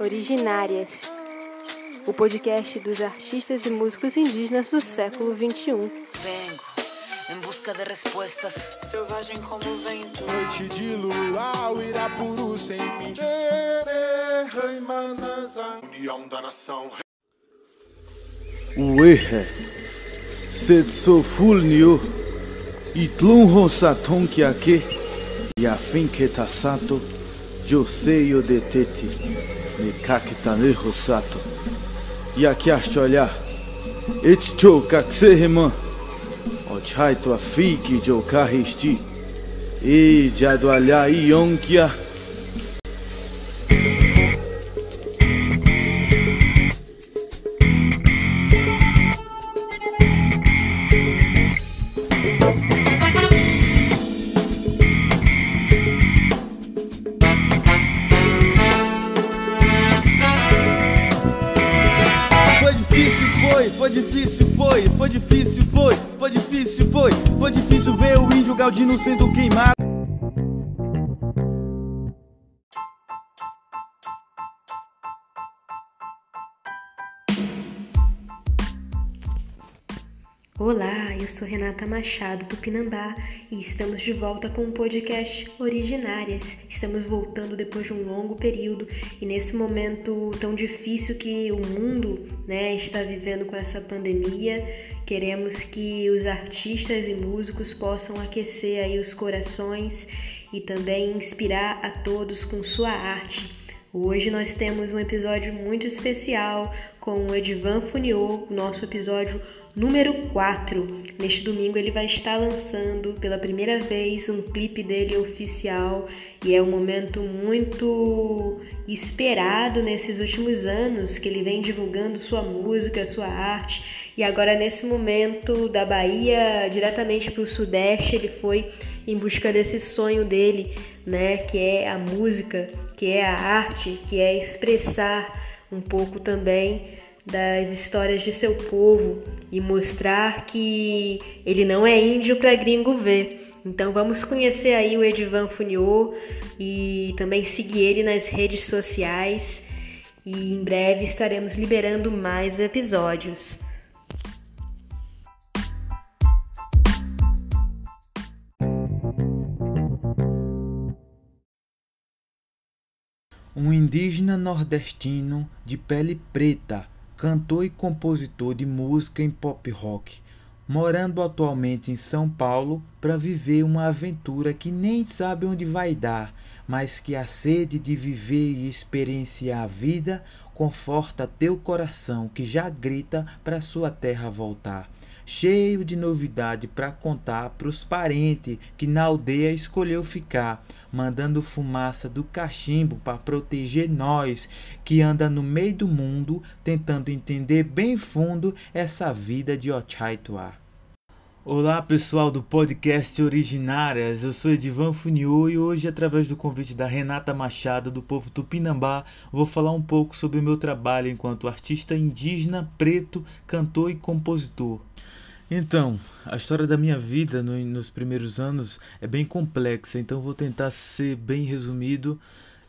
Originárias, o podcast dos artistas e músicos indígenas do século XXI. Vengo em busca de respostas. Selvagem como o vento. Noite de luau, Irapuru sem mim. União da nação. Uehe, Setsofulnio, Itlun Rosaton Kiake, Yafin Ketasato, Joseio de Teti, Nekakitane Rosato, Yakiaste olhar, Etcho Kakseheman, Ochai tua fiki Jokaristi, E Jadualha Ionkia. Difícil, foi, foi difícil, foi, foi difícil, foi, foi difícil ver o índio Galdino sendo queimado. Eu sou Renata Machado do Pinambá e estamos de volta com o podcast Originárias. Estamos voltando depois de um longo período e nesse momento tão difícil que o mundo né, está vivendo com essa pandemia, queremos que os artistas e músicos possam aquecer aí os corações e também inspirar a todos com sua arte. Hoje nós temos um episódio muito especial com o Edvan Funiô, nosso episódio número 4. Neste domingo ele vai estar lançando pela primeira vez um clipe dele oficial e é um momento muito esperado nesses últimos anos que ele vem divulgando sua música, sua arte. E agora nesse momento da Bahia diretamente para o Sudeste, ele foi em busca desse sonho dele, né, que é a música, que é a arte, que é expressar um pouco também das histórias de seu povo e mostrar que ele não é índio para gringo ver. Então vamos conhecer aí o Edivan Funiô e também seguir ele nas redes sociais e em breve estaremos liberando mais episódios. Um indígena nordestino de pele preta, cantor e compositor de música em pop rock, morando atualmente em São Paulo para viver uma aventura que nem sabe onde vai dar, mas que a sede de viver e experienciar a vida conforta teu coração que já grita para sua terra voltar. Cheio de novidade para contar pros parentes que na aldeia escolheu ficar, mandando fumaça do cachimbo para proteger nós que anda no meio do mundo tentando entender bem fundo essa vida de Ochaituá. Olá pessoal do podcast Originárias, eu sou Edivan Funiô e hoje, através do convite da Renata Machado do povo Tupinambá, vou falar um pouco sobre o meu trabalho enquanto artista indígena, preto, cantor e compositor. Então, a história da minha vida no- nos primeiros anos é bem complexa, então vou tentar ser bem resumido.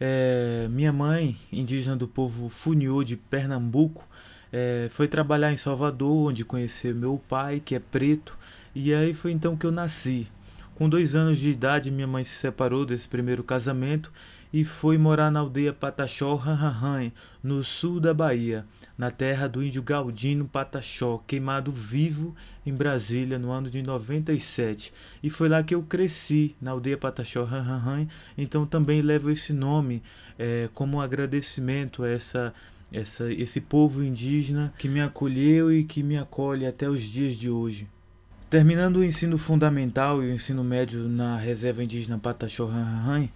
É, minha mãe, indígena do povo Funiô de Pernambuco, é, foi trabalhar em Salvador, onde conheceu meu pai, que é preto, e aí foi então que eu nasci. Com dois anos de idade, minha mãe se separou desse primeiro casamento e foi morar na aldeia Pataxó Ranranhan, no sul da Bahia, na terra do índio Galdino Pataxó, queimado vivo em Brasília no ano de 97. E foi lá que eu cresci, na aldeia Pataxó Ranranhan, então também levo esse nome eh, como um agradecimento a essa essa, esse povo indígena que me acolheu e que me acolhe até os dias de hoje. Terminando o ensino fundamental e o ensino médio na reserva indígena Pataxó Ranranhan,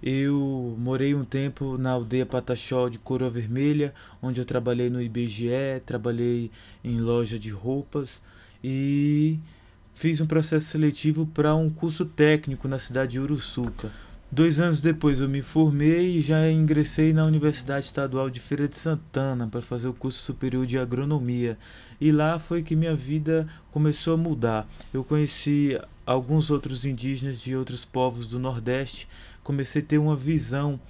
eu morei um tempo na aldeia Pataxó de Coroa Vermelha, onde eu trabalhei no IBGE, trabalhei em loja de roupas e fiz um processo seletivo para um curso técnico na cidade de Uruçuca. Dois anos depois eu me formei e já ingressei na Universidade Estadual de Feira de Santana para fazer o curso superior de agronomia. E lá foi que minha vida começou a mudar. Eu conheci alguns outros indígenas de outros povos do Nordeste, comecei a ter uma visão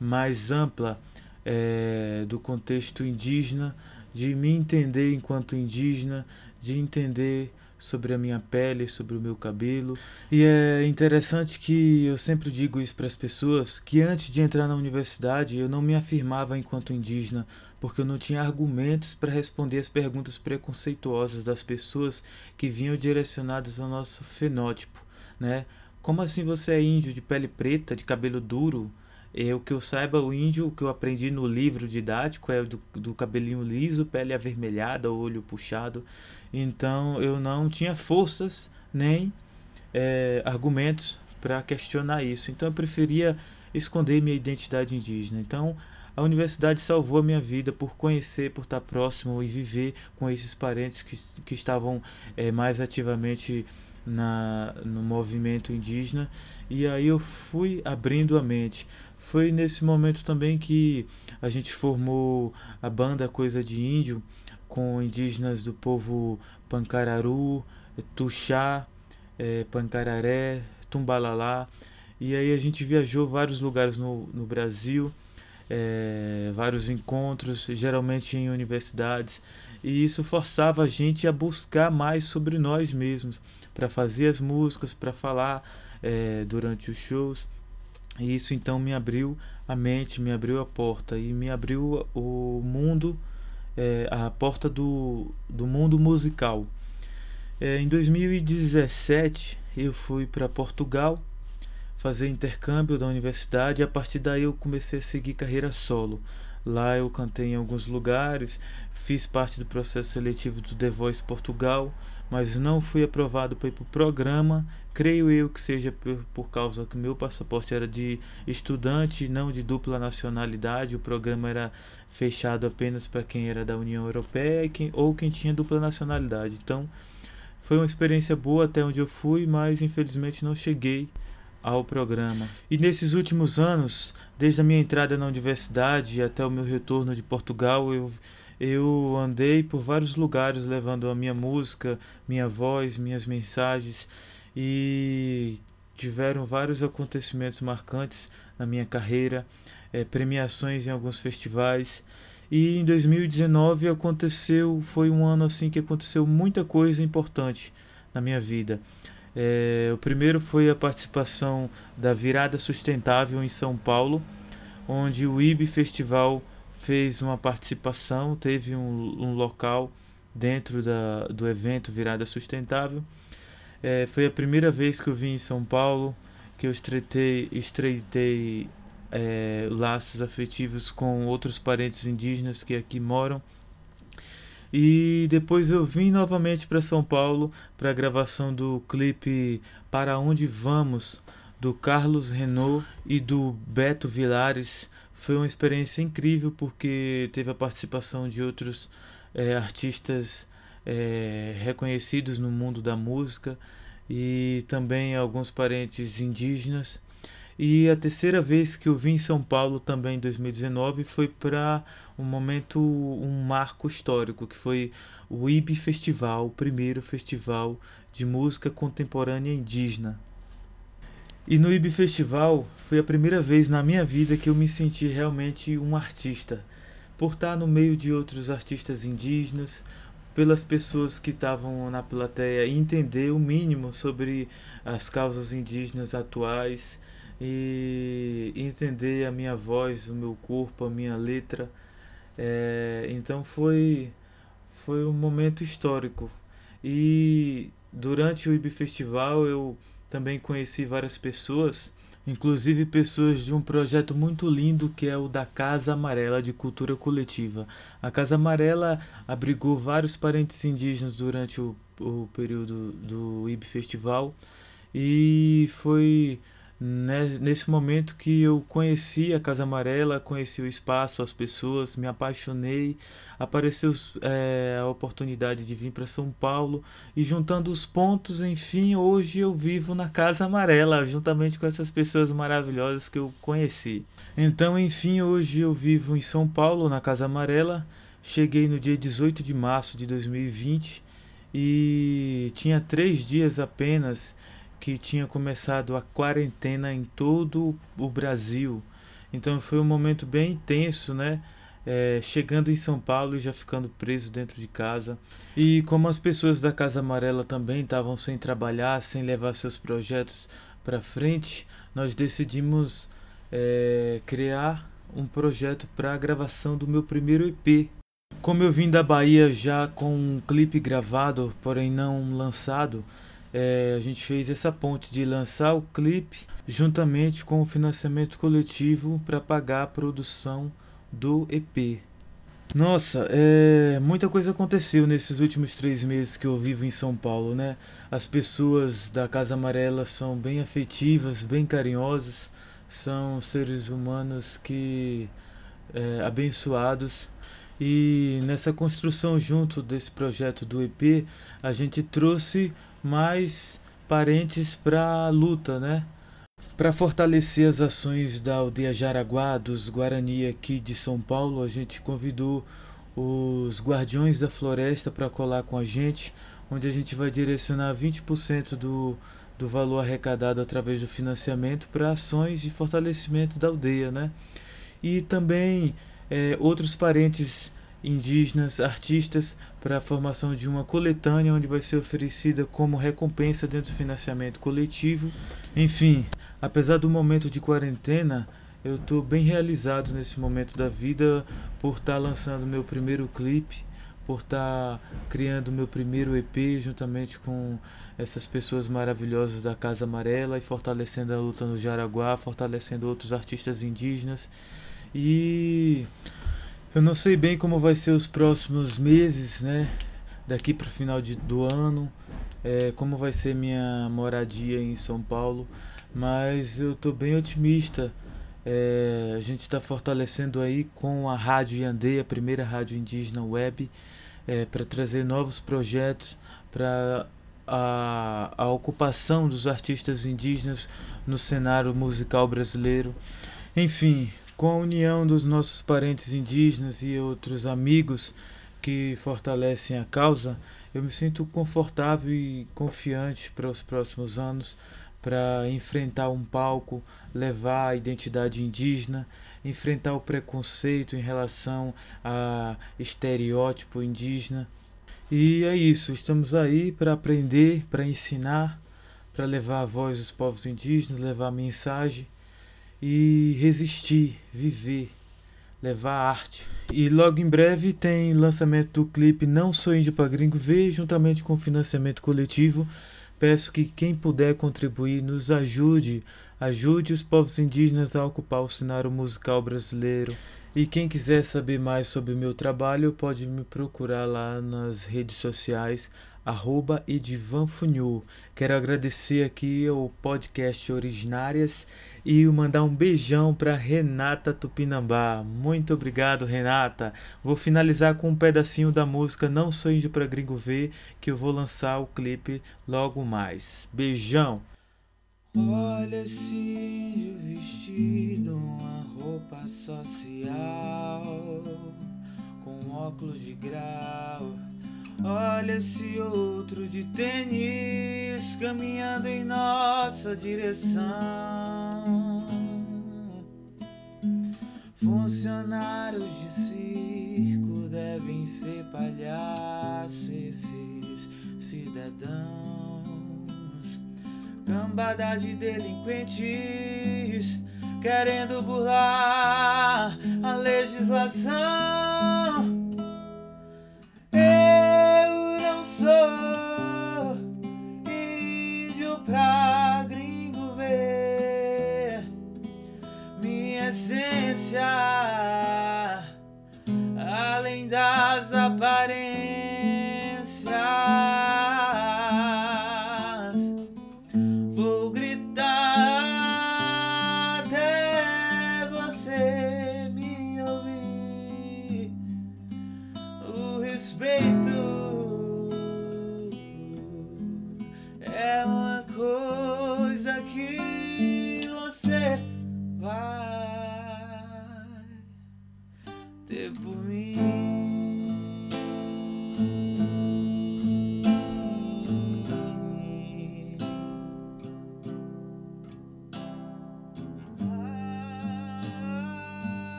mais ampla é, do contexto indígena, de me entender enquanto indígena, de entender sobre a minha pele, sobre o meu cabelo. E é interessante que eu sempre digo isso para as pessoas, que antes de entrar na universidade eu não me afirmava enquanto indígena, porque eu não tinha argumentos para responder as perguntas preconceituosas das pessoas que vinham direcionadas ao nosso fenótipo, né? Como assim você é índio de pele preta, de cabelo duro? É, o que eu saiba, o índio, que eu aprendi no livro didático é do, do cabelinho liso, pele avermelhada, olho puxado. Então eu não tinha forças nem é, argumentos para questionar isso. Então eu preferia esconder minha identidade indígena. Então a universidade salvou a minha vida por conhecer, por estar próximo e viver com esses parentes que, que estavam é, mais ativamente na, no movimento indígena. E aí eu fui abrindo a mente. Foi nesse momento também que a gente formou a banda Coisa de Índio com indígenas do povo Pancararu, Tuxá, é, Pancararé, Tumbalalá. E aí a gente viajou vários lugares no, no Brasil, é, vários encontros, geralmente em universidades. E isso forçava a gente a buscar mais sobre nós mesmos, para fazer as músicas, para falar é, durante os shows. E isso então me abriu a mente, me abriu a porta e me abriu o mundo, é, a porta do, do mundo musical. É, em 2017 eu fui para Portugal fazer intercâmbio da universidade e a partir daí eu comecei a seguir carreira solo. Lá eu cantei em alguns lugares, fiz parte do processo seletivo do The Voice Portugal, mas não fui aprovado para ir para o programa. Creio eu que seja por, por causa que meu passaporte era de estudante, não de dupla nacionalidade. O programa era fechado apenas para quem era da União Europeia quem, ou quem tinha dupla nacionalidade. Então, foi uma experiência boa até onde eu fui, mas infelizmente não cheguei ao programa. E nesses últimos anos, desde a minha entrada na universidade até o meu retorno de Portugal, eu eu andei por vários lugares levando a minha música, minha voz, minhas mensagens e tiveram vários acontecimentos marcantes na minha carreira, é, premiações em alguns festivais. E em 2019 aconteceu, foi um ano assim que aconteceu muita coisa importante na minha vida. É, o primeiro foi a participação da Virada Sustentável em São Paulo, onde o IB Festival fez uma participação, teve um, um local dentro da, do evento Virada Sustentável. É, foi a primeira vez que eu vim em São Paulo, que eu estreitei, estreitei é, laços afetivos com outros parentes indígenas que aqui moram. E depois eu vim novamente para São Paulo para a gravação do clipe Para Onde Vamos, do Carlos Renault e do Beto Vilares, foi uma experiência incrível porque teve a participação de outros é, artistas é, reconhecidos no mundo da música e também alguns parentes indígenas. E a terceira vez que eu vim em São Paulo também em 2019 foi para um momento, um marco histórico, que foi o IB Festival, o primeiro festival de música contemporânea indígena e no IB Festival foi a primeira vez na minha vida que eu me senti realmente um artista. Por estar no meio de outros artistas indígenas, pelas pessoas que estavam na plateia entender o mínimo sobre as causas indígenas atuais e entender a minha voz, o meu corpo, a minha letra. É, então foi, foi um momento histórico. E durante o IB Festival eu também conheci várias pessoas, inclusive pessoas de um projeto muito lindo que é o da Casa Amarela de Cultura Coletiva. A Casa Amarela abrigou vários parentes indígenas durante o, o período do IB Festival e foi nesse momento que eu conheci a Casa Amarela, conheci o espaço, as pessoas, me apaixonei, apareceu é, a oportunidade de vir para São Paulo e juntando os pontos, enfim, hoje eu vivo na Casa Amarela, juntamente com essas pessoas maravilhosas que eu conheci. Então, enfim, hoje eu vivo em São Paulo, na Casa Amarela. Cheguei no dia 18 de março de 2020 e tinha três dias apenas que tinha começado a quarentena em todo o Brasil. Então foi um momento bem intenso, né? É, chegando em São Paulo e já ficando preso dentro de casa. E como as pessoas da Casa Amarela também estavam sem trabalhar, sem levar seus projetos para frente, nós decidimos é, criar um projeto para a gravação do meu primeiro EP. Como eu vim da Bahia já com um clipe gravado, porém não lançado, é, a gente fez essa ponte de lançar o clipe juntamente com o financiamento coletivo para pagar a produção do EP. Nossa, é, muita coisa aconteceu nesses últimos três meses que eu vivo em São Paulo, né? As pessoas da Casa Amarela são bem afetivas, bem carinhosas, são seres humanos que é, abençoados e nessa construção junto desse projeto do EP a gente trouxe mais parentes para a luta, né? Para fortalecer as ações da aldeia Jaraguá, dos Guarani aqui de São Paulo, a gente convidou os Guardiões da Floresta para colar com a gente, onde a gente vai direcionar 20% do, do valor arrecadado através do financiamento para ações de fortalecimento da aldeia, né? E também é, outros parentes indígenas, artistas, para a formação de uma coletânea onde vai ser oferecida como recompensa dentro do financiamento coletivo. Enfim, apesar do momento de quarentena, eu estou bem realizado nesse momento da vida por estar tá lançando meu primeiro clipe, por estar tá criando meu primeiro EP juntamente com essas pessoas maravilhosas da Casa Amarela e fortalecendo a luta no Jaraguá, fortalecendo outros artistas indígenas. E eu não sei bem como vai ser os próximos meses, né? Daqui para o final de, do ano, é, como vai ser minha moradia em São Paulo, mas eu estou bem otimista. É, a gente está fortalecendo aí com a Rádio Yandê, a primeira rádio indígena web, é, para trazer novos projetos para a, a ocupação dos artistas indígenas no cenário musical brasileiro. Enfim, com a união dos nossos parentes indígenas e outros amigos que fortalecem a causa, eu me sinto confortável e confiante para os próximos anos para enfrentar um palco, levar a identidade indígena, enfrentar o preconceito em relação a estereótipo indígena. E é isso, estamos aí para aprender, para ensinar, para levar a voz dos povos indígenas, levar a mensagem e resistir, viver, levar arte. E logo em breve tem lançamento do clipe Não Sou Índio para Gringo ver, juntamente com financiamento coletivo. Peço que quem puder contribuir nos ajude, ajude os povos indígenas a ocupar o cenário musical brasileiro. E quem quiser saber mais sobre o meu trabalho pode me procurar lá nas redes sociais, arroba Edivanfunhu. Quero agradecer aqui ao podcast Originárias e mandar um beijão para Renata Tupinambá. Muito obrigado, Renata. Vou finalizar com um pedacinho da música Não Sou Índio para Gringo Ver, que eu vou lançar o clipe logo mais. Beijão! Olha esse índio vestido, uma roupa social, com óculos de grau Olha esse outro de tênis caminhando em nossa direção. Funcionários de circo devem ser palhaços esses cidadãos. Cambada de delinquentes querendo burlar a legislação. Yeah.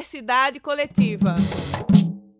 Diversidade coletiva.